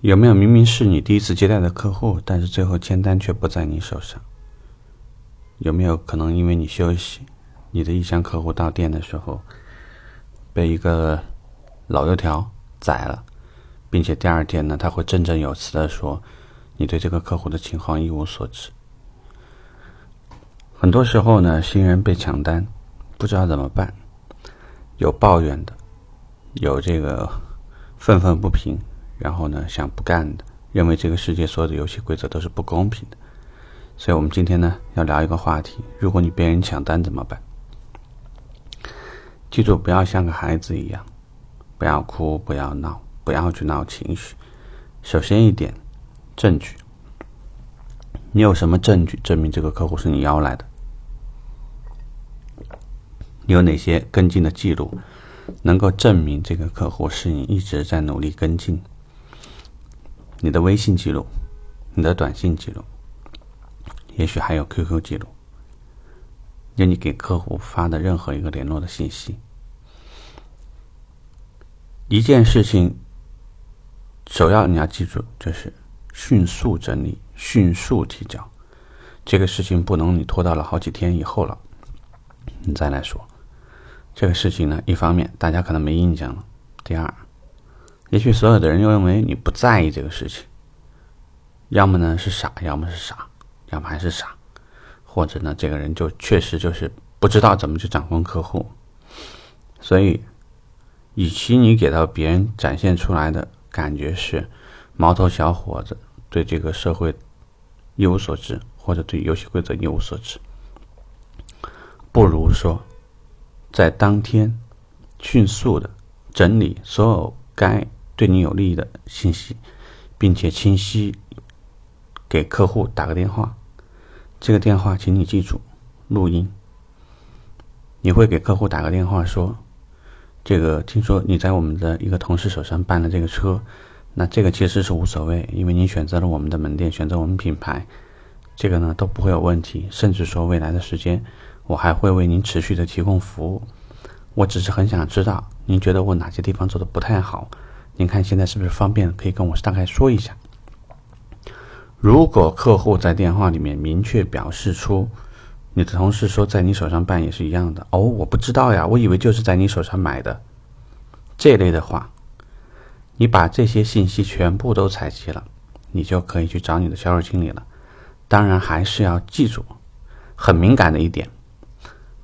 有没有明明是你第一次接待的客户，但是最后签单却不在你手上？有没有可能因为你休息，你的意向客户到店的时候被一个老油条宰了，并且第二天呢，他会振振有词的说你对这个客户的情况一无所知？很多时候呢，新人被抢单，不知道怎么办，有抱怨的，有这个愤愤不平。然后呢，想不干的，认为这个世界所有的游戏规则都是不公平的，所以我们今天呢要聊一个话题：如果你被人抢单怎么办？记住，不要像个孩子一样，不要哭，不要闹，不要去闹情绪。首先一点，证据，你有什么证据证明这个客户是你邀来的？你有哪些跟进的记录，能够证明这个客户是你一直在努力跟进？你的微信记录，你的短信记录，也许还有 QQ 记录，有你给客户发的任何一个联络的信息。一件事情，首要你要记住，就是迅速整理，迅速提交。这个事情不能你拖到了好几天以后了，你再来说。这个事情呢，一方面大家可能没印象了，第二。也许所有的人又认为你不在意这个事情，要么呢是傻，要么是傻，要么还是傻，或者呢这个人就确实就是不知道怎么去掌控客户。所以，与其你给到别人展现出来的感觉是毛头小伙子对这个社会一无所知，或者对游戏规则一无所知，不如说在当天迅速的整理所有该。对你有利益的信息，并且清晰给客户打个电话。这个电话，请你记住，录音。你会给客户打个电话说：“这个听说你在我们的一个同事手上办了这个车，那这个其实是无所谓，因为你选择了我们的门店，选择我们品牌，这个呢都不会有问题。甚至说未来的时间，我还会为您持续的提供服务。我只是很想知道，您觉得我哪些地方做的不太好？”您看现在是不是方便？可以跟我大概说一下。如果客户在电话里面明确表示出，你的同事说在你手上办也是一样的哦，我不知道呀，我以为就是在你手上买的，这类的话，你把这些信息全部都采集了，你就可以去找你的销售经理了。当然还是要记住，很敏感的一点，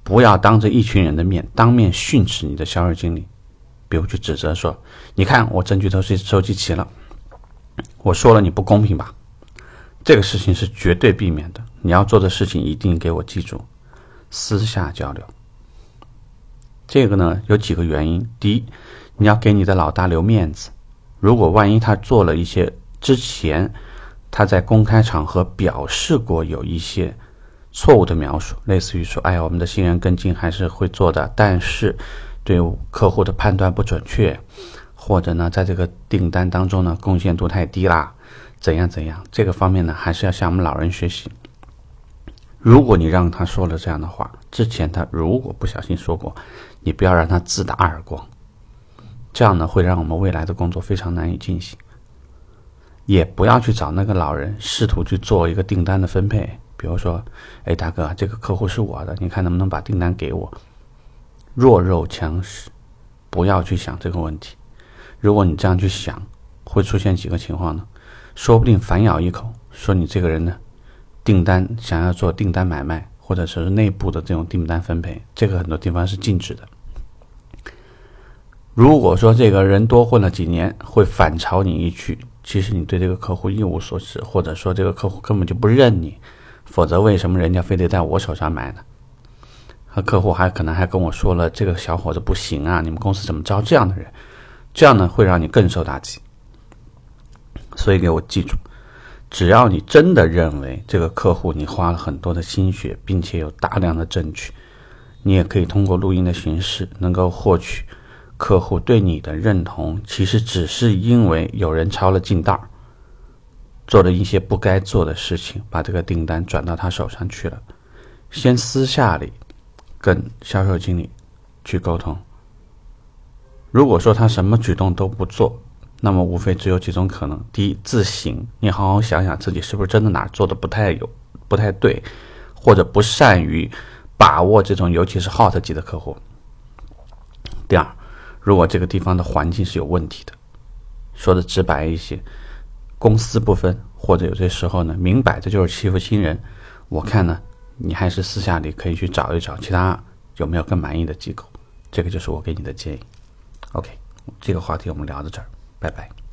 不要当着一群人的面当面训斥你的销售经理。比如去指责说：“你看，我证据都是收集齐了，我说了你不公平吧？”这个事情是绝对避免的。你要做的事情一定给我记住，私下交流。这个呢有几个原因：第一，你要给你的老大留面子。如果万一他做了一些之前他在公开场合表示过有一些错误的描述，类似于说：“哎呀，我们的新人跟进还是会做的，但是。”对客户的判断不准确，或者呢，在这个订单当中呢，贡献度太低啦，怎样怎样？这个方面呢，还是要向我们老人学习。如果你让他说了这样的话，之前他如果不小心说过，你不要让他自打耳光，这样呢，会让我们未来的工作非常难以进行。也不要去找那个老人，试图去做一个订单的分配，比如说，哎，大哥，这个客户是我的，你看能不能把订单给我？弱肉强食，不要去想这个问题。如果你这样去想，会出现几个情况呢？说不定反咬一口，说你这个人呢，订单想要做订单买卖，或者说是内部的这种订单分配，这个很多地方是禁止的。如果说这个人多混了几年，会反嘲你一句，其实你对这个客户一无所知，或者说这个客户根本就不认你，否则为什么人家非得在我手上买呢？和客户还可能还跟我说了，这个小伙子不行啊！你们公司怎么招这样的人？这样呢会让你更受打击。所以给我记住，只要你真的认为这个客户你花了很多的心血，并且有大量的证据，你也可以通过录音的形式能够获取客户对你的认同。其实只是因为有人抄了近道，做了一些不该做的事情，把这个订单转到他手上去了。先私下里。跟销售经理去沟通。如果说他什么举动都不做，那么无非只有几种可能：第一，自省，你好好想想自己是不是真的哪做的不太有、不太对，或者不善于把握这种尤其是 hot 级的客户；第二，如果这个地方的环境是有问题的，说的直白一些，公私不分，或者有些时候呢，明摆着就是欺负新人，我看呢，你还是私下里可以去找一找其他有没有更满意的机构。这个就是我给你的建议。OK，这个话题我们聊到这儿，拜拜。